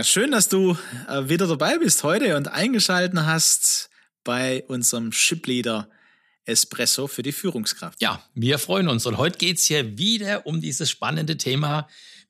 Ja, schön, dass du äh, wieder dabei bist heute und eingeschalten hast bei unserem Shipleader Espresso für die Führungskraft. Ja, wir freuen uns. Und heute geht es hier wieder um dieses spannende Thema.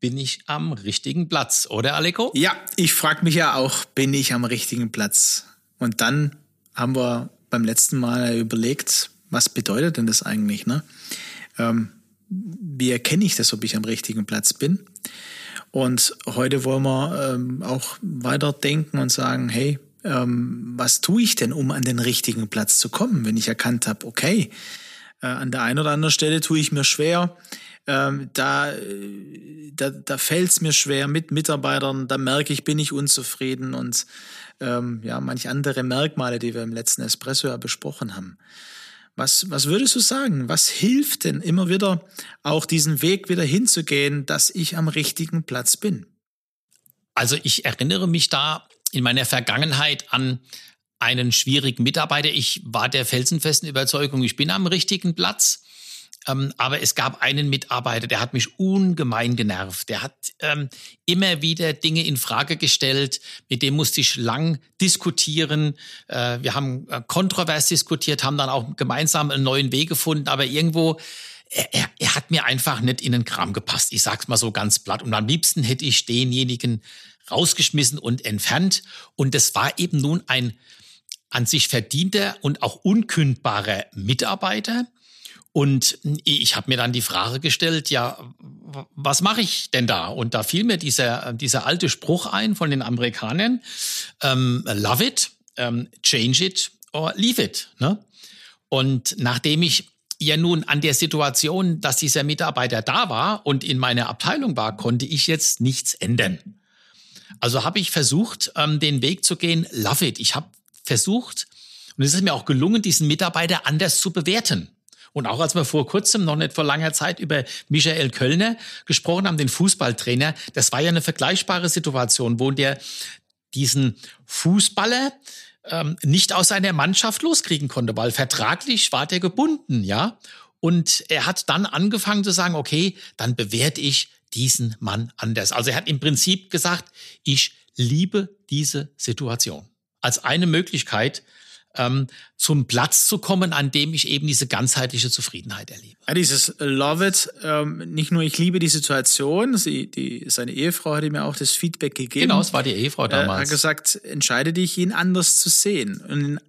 Bin ich am richtigen Platz, oder Aleko? Ja, ich frage mich ja auch, bin ich am richtigen Platz? Und dann haben wir beim letzten Mal überlegt, was bedeutet denn das eigentlich? Ne? Ähm, wie erkenne ich das, ob ich am richtigen Platz bin? Und heute wollen wir ähm, auch weiterdenken und sagen, hey, ähm, was tue ich denn, um an den richtigen Platz zu kommen, wenn ich erkannt habe, okay, äh, an der einen oder anderen Stelle tue ich mir schwer, ähm, da, äh, da, da fällt es mir schwer mit Mitarbeitern, da merke ich, bin ich unzufrieden und ähm, ja, manch andere Merkmale, die wir im letzten Espresso ja besprochen haben. Was, was würdest du sagen? Was hilft denn immer wieder auch diesen Weg wieder hinzugehen, dass ich am richtigen Platz bin? Also ich erinnere mich da in meiner Vergangenheit an einen schwierigen Mitarbeiter. Ich war der felsenfesten Überzeugung, ich bin am richtigen Platz. Ähm, aber es gab einen Mitarbeiter, der hat mich ungemein genervt. Der hat ähm, immer wieder Dinge in Frage gestellt. Mit dem musste ich lang diskutieren. Äh, wir haben äh, kontrovers diskutiert, haben dann auch gemeinsam einen neuen Weg gefunden. Aber irgendwo er, er, hat mir einfach nicht in den Kram gepasst. Ich sag's mal so ganz platt. Und am liebsten hätte ich denjenigen rausgeschmissen und entfernt. Und das war eben nun ein an sich verdienter und auch unkündbarer Mitarbeiter. Und ich habe mir dann die Frage gestellt, ja, was mache ich denn da? Und da fiel mir dieser, dieser alte Spruch ein von den Amerikanern, ähm, love it, ähm, change it or leave it. Ne? Und nachdem ich ja nun an der Situation, dass dieser Mitarbeiter da war und in meiner Abteilung war, konnte ich jetzt nichts ändern. Also habe ich versucht, ähm, den Weg zu gehen, love it. Ich habe versucht, und es ist mir auch gelungen, diesen Mitarbeiter anders zu bewerten. Und auch als wir vor kurzem, noch nicht vor langer Zeit, über Michael Kölner gesprochen haben, den Fußballtrainer, das war ja eine vergleichbare Situation, wo der diesen Fußballer ähm, nicht aus seiner Mannschaft loskriegen konnte, weil vertraglich war der gebunden, ja. Und er hat dann angefangen zu sagen, okay, dann bewerte ich diesen Mann anders. Also er hat im Prinzip gesagt, ich liebe diese Situation. Als eine Möglichkeit, ähm, zum Platz zu kommen, an dem ich eben diese ganzheitliche Zufriedenheit erlebe. Ja, dieses Love it, ähm, nicht nur ich liebe die Situation, sie, die, seine Ehefrau hatte mir auch das Feedback gegeben. Genau, es war die Ehefrau damals. Er hat gesagt, entscheide dich, ihn anders zu sehen und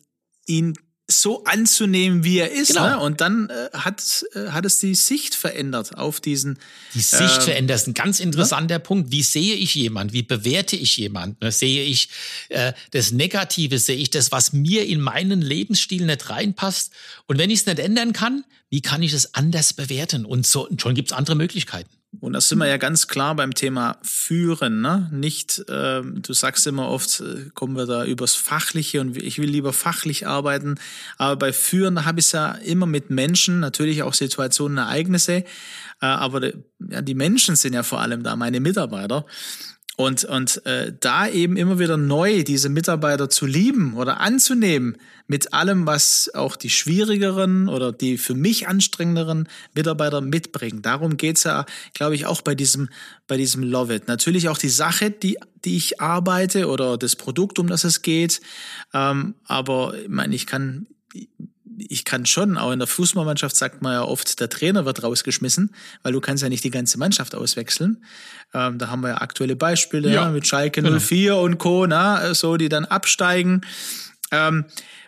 ihn so anzunehmen, wie er ist. Genau. Ne? Und dann äh, hat, äh, hat es die Sicht verändert auf diesen. Die Sicht äh, verändert ist ein ganz interessanter ja? Punkt. Wie sehe ich jemand? Wie bewerte ich jemand? Ne? Sehe ich äh, das Negative? Sehe ich das, was mir in meinen Lebensstil nicht reinpasst? Und wenn ich es nicht ändern kann, wie kann ich es anders bewerten? Und so, und schon gibt es andere Möglichkeiten. Und da sind wir ja ganz klar beim Thema Führen, ne? Nicht, äh, du sagst immer oft, äh, kommen wir da übers Fachliche und ich will lieber fachlich arbeiten. Aber bei Führen habe ich es ja immer mit Menschen, natürlich auch Situationen, Ereignisse. Äh, aber de, ja, die Menschen sind ja vor allem da, meine Mitarbeiter. Und, und äh, da eben immer wieder neu diese Mitarbeiter zu lieben oder anzunehmen mit allem, was auch die schwierigeren oder die für mich anstrengenderen Mitarbeiter mitbringen. Darum geht's ja, glaube ich, auch bei diesem, bei diesem Love It. Natürlich auch die Sache, die, die ich arbeite oder das Produkt, um das es geht. Ähm, aber ich meine, ich kann ich kann schon, auch in der Fußballmannschaft sagt man ja oft, der Trainer wird rausgeschmissen, weil du kannst ja nicht die ganze Mannschaft auswechseln. Ähm, da haben wir ja aktuelle Beispiele ja. Ja, mit Schalke genau. 04 und Co., na, so, die dann absteigen. Ähm,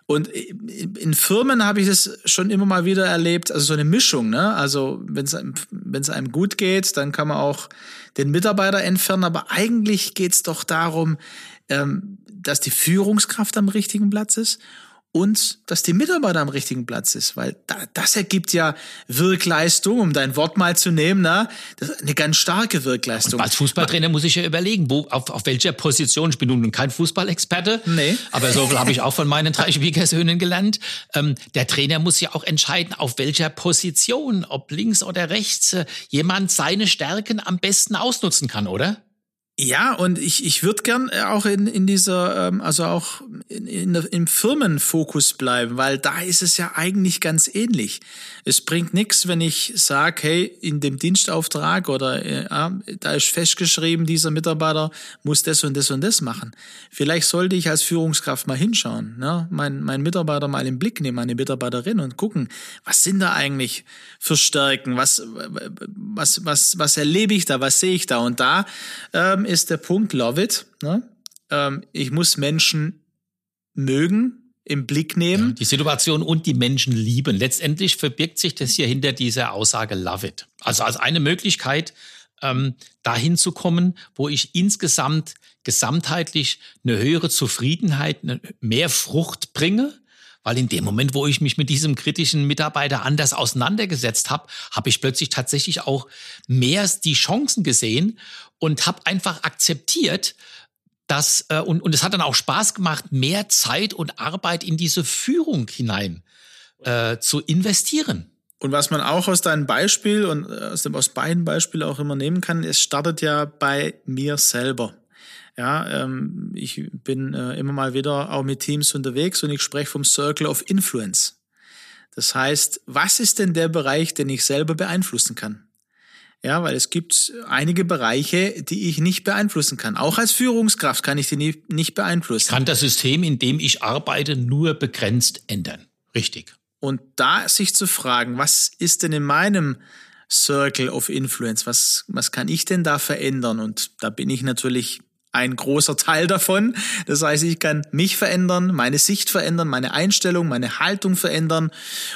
und in Firmen habe ich das schon immer mal wieder erlebt, also so eine Mischung. Ne? Also wenn es einem, wenn's einem gut geht, dann kann man auch den Mitarbeiter entfernen. Aber eigentlich geht es doch darum, ähm, dass die Führungskraft am richtigen Platz ist und dass die Mitarbeiter am richtigen Platz ist, weil da, das ergibt ja Wirkleistung, um dein Wort mal zu nehmen, ist eine ganz starke Wirkleistung. Und als Fußballtrainer muss ich ja überlegen, wo, auf, auf welcher Position, ich bin nun kein Fußballexperte, nee. aber so habe ich auch von meinen drei Schwiegersöhnen gelernt. Ähm, der Trainer muss ja auch entscheiden, auf welcher Position, ob links oder rechts, äh, jemand seine Stärken am besten ausnutzen kann, oder? Ja, und ich, ich würde gern äh, auch in, in dieser, ähm, also auch in, in, im Firmenfokus bleiben, weil da ist es ja eigentlich ganz ähnlich. Es bringt nichts, wenn ich sage, hey, in dem Dienstauftrag oder äh, da ist festgeschrieben, dieser Mitarbeiter muss das und das und das machen. Vielleicht sollte ich als Führungskraft mal hinschauen, ne? mein, mein Mitarbeiter mal im Blick nehmen, meine Mitarbeiterin und gucken, was sind da eigentlich für Stärken, was, was, was, was erlebe ich da, was sehe ich da und da ähm, ist der Punkt, love it. Ne? Ähm, ich muss Menschen mögen, im Blick nehmen. Ja, die Situation und die Menschen lieben. Letztendlich verbirgt sich das hier hinter dieser Aussage love it. Also als eine Möglichkeit, ähm, dahin zu kommen, wo ich insgesamt gesamtheitlich eine höhere Zufriedenheit, mehr Frucht bringe, weil in dem Moment, wo ich mich mit diesem kritischen Mitarbeiter anders auseinandergesetzt habe, habe ich plötzlich tatsächlich auch mehr die Chancen gesehen und habe einfach akzeptiert, dass, äh, und, und es hat dann auch Spaß gemacht, mehr Zeit und Arbeit in diese Führung hinein äh, zu investieren. Und was man auch aus deinem Beispiel und äh, aus dem aus beiden Beispielen auch immer nehmen kann, es startet ja bei mir selber. Ja, ähm, ich bin äh, immer mal wieder auch mit Teams unterwegs und ich spreche vom Circle of Influence. Das heißt, was ist denn der Bereich, den ich selber beeinflussen kann? Ja, weil es gibt einige Bereiche, die ich nicht beeinflussen kann. Auch als Führungskraft kann ich die nie, nicht beeinflussen. Ich kann das System, in dem ich arbeite, nur begrenzt ändern. Richtig. Und da sich zu fragen, was ist denn in meinem Circle of Influence? Was, was kann ich denn da verändern? Und da bin ich natürlich ein großer Teil davon. Das heißt, ich kann mich verändern, meine Sicht verändern, meine Einstellung, meine Haltung verändern.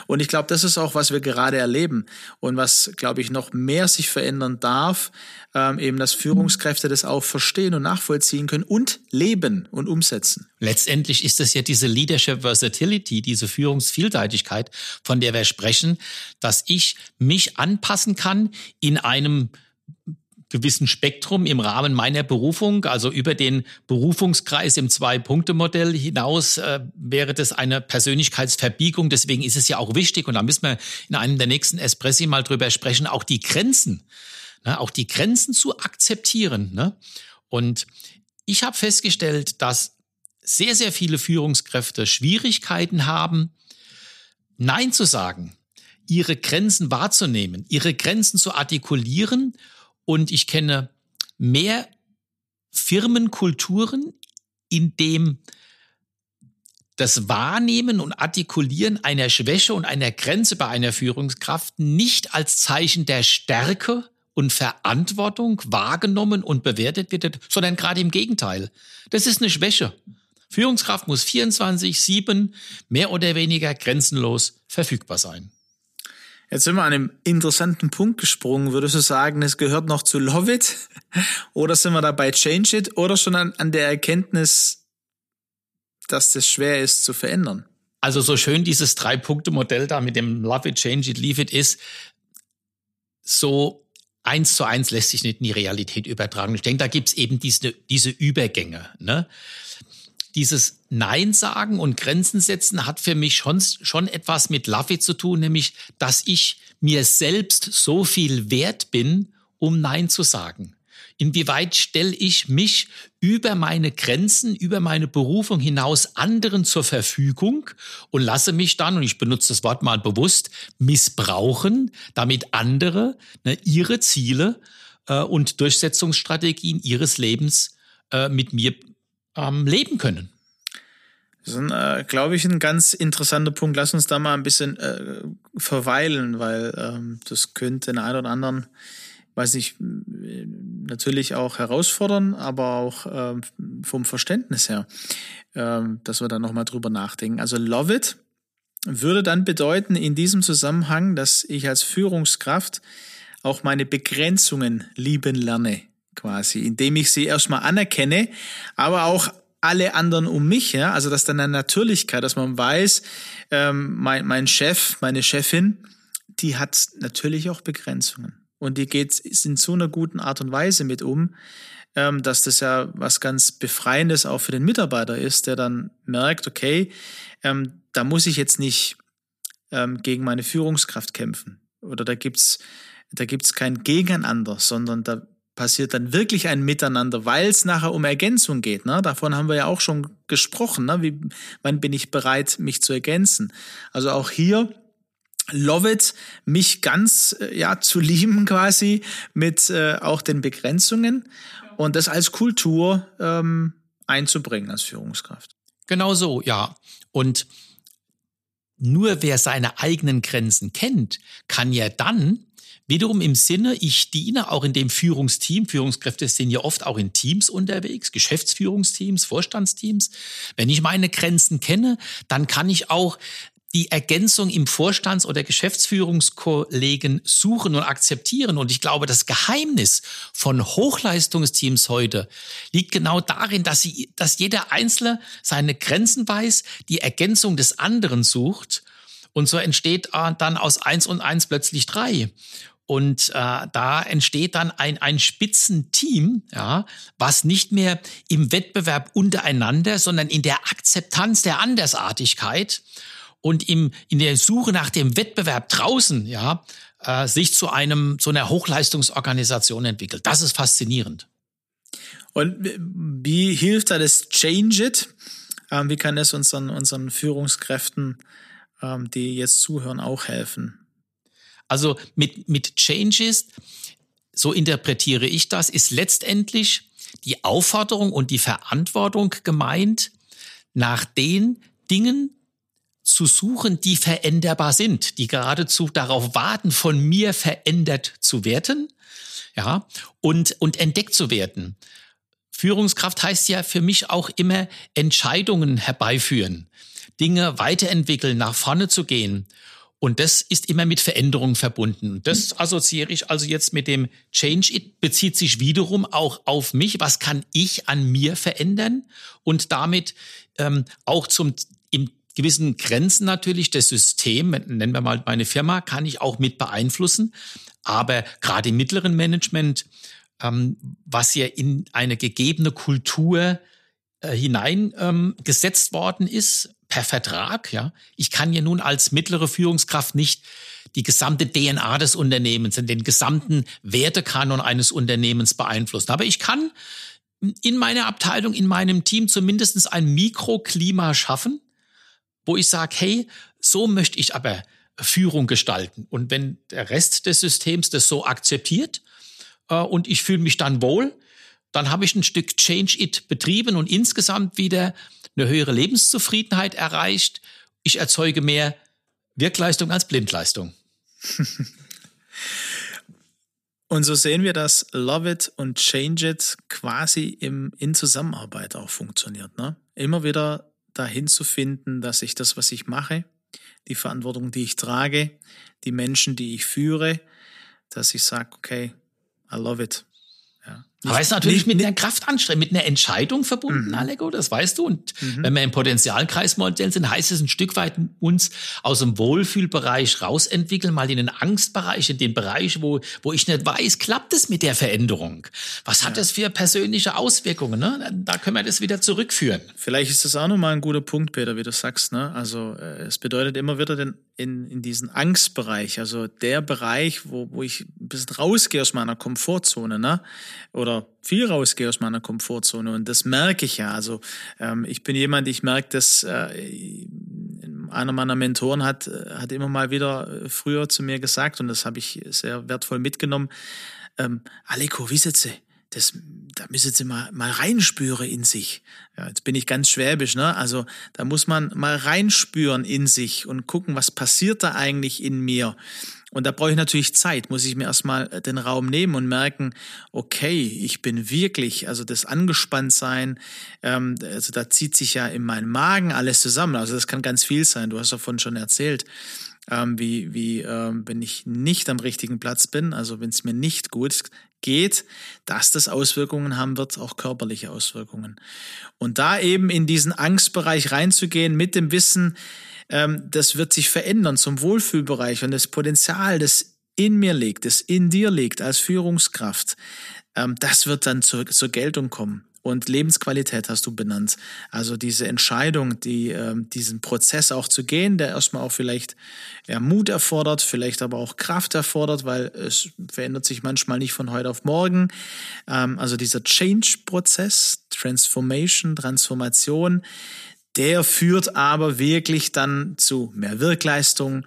Und ich glaube, das ist auch, was wir gerade erleben. Und was, glaube ich, noch mehr sich verändern darf, ähm, eben, dass Führungskräfte das auch verstehen und nachvollziehen können und leben und umsetzen. Letztendlich ist es ja diese Leadership Versatility, diese Führungsvielseitigkeit, von der wir sprechen, dass ich mich anpassen kann in einem gewissen Spektrum im Rahmen meiner Berufung, also über den Berufungskreis im Zwei-Punkte-Modell hinaus, äh, wäre das eine Persönlichkeitsverbiegung. Deswegen ist es ja auch wichtig, und da müssen wir in einem der nächsten Espressi mal drüber sprechen, auch die Grenzen, ne, auch die Grenzen zu akzeptieren. Ne? Und ich habe festgestellt, dass sehr, sehr viele Führungskräfte Schwierigkeiten haben, Nein zu sagen, ihre Grenzen wahrzunehmen, ihre Grenzen zu artikulieren und ich kenne mehr Firmenkulturen, in dem das Wahrnehmen und Artikulieren einer Schwäche und einer Grenze bei einer Führungskraft nicht als Zeichen der Stärke und Verantwortung wahrgenommen und bewertet wird, sondern gerade im Gegenteil. Das ist eine Schwäche. Führungskraft muss 24-7 mehr oder weniger grenzenlos verfügbar sein. Jetzt sind wir an einem interessanten Punkt gesprungen. Würdest du sagen, es gehört noch zu Love It? Oder sind wir dabei Change It? Oder schon an, an der Erkenntnis, dass das schwer ist zu verändern? Also so schön dieses Drei-Punkte-Modell da mit dem Love It, Change It, Leave It ist, so eins zu eins lässt sich nicht in die Realität übertragen. Ich denke, da gibt's eben diese, diese Übergänge. Ne? Dieses Nein sagen und Grenzen setzen hat für mich schon, schon etwas mit Love zu tun, nämlich, dass ich mir selbst so viel wert bin, um Nein zu sagen. Inwieweit stelle ich mich über meine Grenzen, über meine Berufung hinaus anderen zur Verfügung und lasse mich dann, und ich benutze das Wort mal bewusst, missbrauchen, damit andere ne, ihre Ziele äh, und Durchsetzungsstrategien ihres Lebens äh, mit mir ähm, leben können. Das ist, äh, glaube ich, ein ganz interessanter Punkt. Lass uns da mal ein bisschen äh, verweilen, weil ähm, das könnte den einen oder anderen, weiß ich, natürlich auch herausfordern, aber auch äh, vom Verständnis her, äh, dass wir da nochmal drüber nachdenken. Also Love It würde dann bedeuten in diesem Zusammenhang, dass ich als Führungskraft auch meine Begrenzungen lieben lerne quasi, indem ich sie erstmal anerkenne, aber auch alle anderen um mich, ja, also dass dann eine Natürlichkeit, dass man weiß, ähm, mein, mein Chef, meine Chefin, die hat natürlich auch Begrenzungen. Und die geht in so einer guten Art und Weise mit um, ähm, dass das ja was ganz Befreiendes auch für den Mitarbeiter ist, der dann merkt, okay, ähm, da muss ich jetzt nicht ähm, gegen meine Führungskraft kämpfen. Oder da gibt's da gibt's kein Gegeneinander, sondern da passiert dann wirklich ein Miteinander, weil es nachher um Ergänzung geht. Ne? Davon haben wir ja auch schon gesprochen. Ne? Wie, wann bin ich bereit, mich zu ergänzen? Also auch hier love it, mich ganz äh, ja zu lieben quasi mit äh, auch den Begrenzungen und das als Kultur ähm, einzubringen als Führungskraft. Genau so, ja. Und nur wer seine eigenen Grenzen kennt, kann ja dann Wiederum im Sinne, ich diene auch in dem Führungsteam. Führungskräfte sind ja oft auch in Teams unterwegs, Geschäftsführungsteams, Vorstandsteams. Wenn ich meine Grenzen kenne, dann kann ich auch die Ergänzung im Vorstands- oder Geschäftsführungskollegen suchen und akzeptieren. Und ich glaube, das Geheimnis von Hochleistungsteams heute liegt genau darin, dass, sie, dass jeder Einzelne seine Grenzen weiß, die Ergänzung des anderen sucht. Und so entsteht äh, dann aus eins und eins plötzlich drei. Und äh, da entsteht dann ein, ein Spitzenteam, ja, was nicht mehr im Wettbewerb untereinander, sondern in der Akzeptanz der Andersartigkeit und im, in der Suche nach dem Wettbewerb draußen, ja, äh, sich zu einem, zu einer Hochleistungsorganisation entwickelt. Das ist faszinierend. Und wie hilft da das Change It? Ähm, wie kann es unseren, unseren Führungskräften, ähm, die jetzt zuhören, auch helfen? Also mit, mit Changes, so interpretiere ich das, ist letztendlich die Aufforderung und die Verantwortung gemeint, nach den Dingen zu suchen, die veränderbar sind, die geradezu darauf warten, von mir verändert zu werden, ja, und, und entdeckt zu werden. Führungskraft heißt ja für mich auch immer Entscheidungen herbeiführen, Dinge weiterentwickeln, nach vorne zu gehen. Und das ist immer mit Veränderungen verbunden. Das assoziiere ich also jetzt mit dem Change It, bezieht sich wiederum auch auf mich. Was kann ich an mir verändern? Und damit ähm, auch zum im gewissen Grenzen natürlich das System, nennen wir mal meine Firma, kann ich auch mit beeinflussen. Aber gerade im mittleren Management, ähm, was ja in eine gegebene Kultur äh, hineingesetzt ähm, worden ist, per Vertrag, ja. Ich kann ja nun als mittlere Führungskraft nicht die gesamte DNA des Unternehmens, den gesamten Wertekanon eines Unternehmens beeinflussen. Aber ich kann in meiner Abteilung, in meinem Team zumindest ein Mikroklima schaffen, wo ich sage, hey, so möchte ich aber Führung gestalten. Und wenn der Rest des Systems das so akzeptiert äh, und ich fühle mich dann wohl, dann habe ich ein Stück Change It betrieben und insgesamt wieder eine höhere Lebenszufriedenheit erreicht. Ich erzeuge mehr Wirkleistung als Blindleistung. und so sehen wir, dass Love It und Change It quasi im, in Zusammenarbeit auch funktioniert. Ne? Immer wieder dahin zu finden, dass ich das, was ich mache, die Verantwortung, die ich trage, die Menschen, die ich führe, dass ich sage, okay, I love it. Aber ist natürlich nicht, mit einer Kraftanstrengung, mit einer Entscheidung verbunden, mhm. Allego, das weißt du. Und mhm. wenn wir im Potenzialkreismodell sind, heißt es ein Stück weit uns aus dem Wohlfühlbereich rausentwickeln, mal in den Angstbereich, in den Bereich, wo, wo ich nicht weiß, klappt es mit der Veränderung? Was hat ja. das für persönliche Auswirkungen? Ne? Da können wir das wieder zurückführen. Vielleicht ist das auch nochmal ein guter Punkt, Peter, wie du sagst. Ne? Also äh, es bedeutet immer wieder den, in, in diesen Angstbereich, also der Bereich, wo, wo ich bisschen rausgehe aus meiner Komfortzone, ne? Oder viel rausgehe aus meiner Komfortzone. Und das merke ich ja. Also ähm, ich bin jemand, ich merke das, äh, einer meiner Mentoren hat, hat immer mal wieder früher zu mir gesagt, und das habe ich sehr wertvoll mitgenommen, ähm, Aleko, wissen Sie, das, da müssen Sie mal, mal reinspüren in sich. Ja, jetzt bin ich ganz schwäbisch, ne? Also da muss man mal reinspüren in sich und gucken, was passiert da eigentlich in mir. Und da brauche ich natürlich Zeit, muss ich mir erstmal den Raum nehmen und merken, okay, ich bin wirklich, also das Angespanntsein, ähm, also da zieht sich ja in meinem Magen alles zusammen. Also das kann ganz viel sein. Du hast davon schon erzählt, ähm, wie, wie ähm, wenn ich nicht am richtigen Platz bin, also wenn es mir nicht gut geht, dass das Auswirkungen haben wird, auch körperliche Auswirkungen. Und da eben in diesen Angstbereich reinzugehen mit dem Wissen, ähm, das wird sich verändern zum Wohlfühlbereich und das Potenzial, das in mir liegt, das in dir liegt als Führungskraft, ähm, das wird dann zur, zur Geltung kommen. Und Lebensqualität hast du benannt. Also diese Entscheidung, die, äh, diesen Prozess auch zu gehen, der erstmal auch vielleicht Mut erfordert, vielleicht aber auch Kraft erfordert, weil es verändert sich manchmal nicht von heute auf morgen. Ähm, also dieser Change-Prozess, Transformation, Transformation, der führt aber wirklich dann zu mehr Wirkleistung,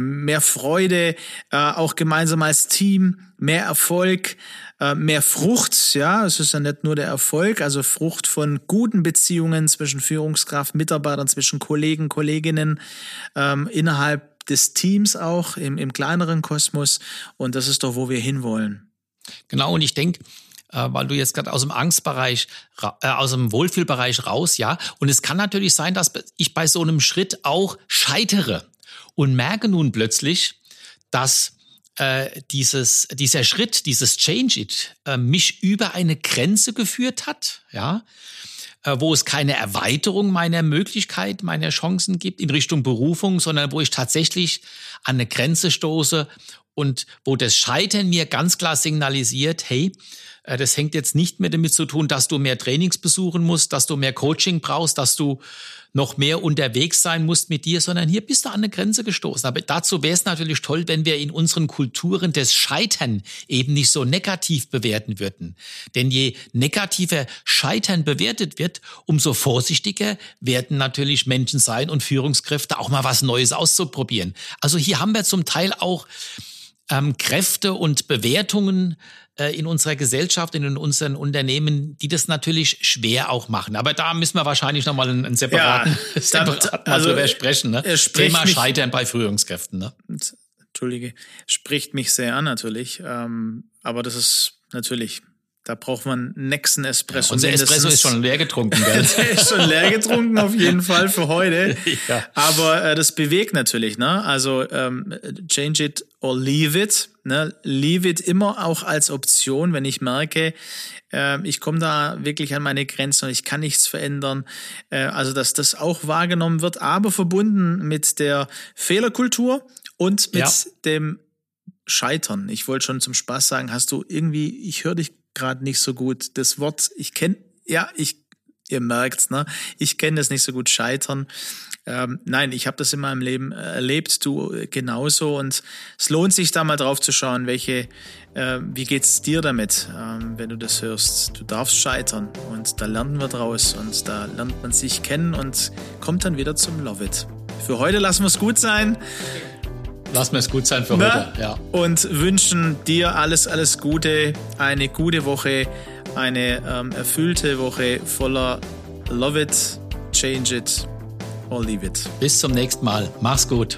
mehr Freude, äh, auch gemeinsam als Team, mehr Erfolg, äh, mehr Frucht, ja, es ist ja nicht nur der Erfolg, also Frucht von guten Beziehungen zwischen Führungskraft, Mitarbeitern, zwischen Kollegen, Kolleginnen, ähm, innerhalb des Teams auch, im, im kleineren Kosmos. Und das ist doch, wo wir hinwollen. Genau, und ich denke, äh, weil du jetzt gerade aus dem Angstbereich, äh, aus dem Wohlfühlbereich raus, ja. Und es kann natürlich sein, dass ich bei so einem Schritt auch scheitere und merke nun plötzlich, dass äh, dieses, dieser Schritt, dieses Change It, äh, mich über eine Grenze geführt hat, ja, äh, wo es keine Erweiterung meiner Möglichkeit, meiner Chancen gibt in Richtung Berufung, sondern wo ich tatsächlich an eine Grenze stoße und wo das Scheitern mir ganz klar signalisiert, hey, äh, das hängt jetzt nicht mehr damit zu tun, dass du mehr Trainings besuchen musst, dass du mehr Coaching brauchst, dass du noch mehr unterwegs sein musst mit dir, sondern hier bist du an eine Grenze gestoßen. Aber dazu wäre es natürlich toll, wenn wir in unseren Kulturen das Scheitern eben nicht so negativ bewerten würden. Denn je negativer Scheitern bewertet wird, umso vorsichtiger werden natürlich Menschen sein und Führungskräfte auch mal was Neues auszuprobieren. Also hier haben wir zum Teil auch ähm, Kräfte und Bewertungen äh, in unserer Gesellschaft, in unseren Unternehmen, die das natürlich schwer auch machen. Aber da müssen wir wahrscheinlich nochmal einen, einen separaten, ja, separat mal also, drüber sprechen. Ne? Thema mich, Scheitern bei Führungskräften. Ne? Entschuldige, spricht mich sehr an natürlich. Ähm, aber das ist natürlich da braucht man nächsten Espresso. Ja, unser Espresso ist schon leer getrunken, gell? Der ist schon leer getrunken, auf jeden Fall für heute. ja. Aber äh, das bewegt natürlich, ne? Also ähm, change it or leave it. Ne? Leave it immer auch als Option, wenn ich merke, äh, ich komme da wirklich an meine Grenzen und ich kann nichts verändern. Äh, also dass das auch wahrgenommen wird, aber verbunden mit der Fehlerkultur und mit ja. dem Scheitern. Ich wollte schon zum Spaß sagen, hast du irgendwie, ich höre dich gerade nicht so gut. Das Wort, ich kenne, ja, ich, ihr merkt's, ne? Ich kenne das nicht so gut, scheitern. Ähm, nein, ich habe das in meinem Leben erlebt, du genauso. Und es lohnt sich da mal drauf zu schauen, welche, äh, wie geht's dir damit, ähm, wenn du das hörst. Du darfst scheitern und da lernen wir draus und da lernt man sich kennen und kommt dann wieder zum Love It. Für heute lassen wir es gut sein. Lass mir es gut sein für Na? heute. Ja. Und wünschen dir alles, alles Gute, eine gute Woche, eine ähm, erfüllte Woche voller Love it, change it or leave it. Bis zum nächsten Mal. Mach's gut.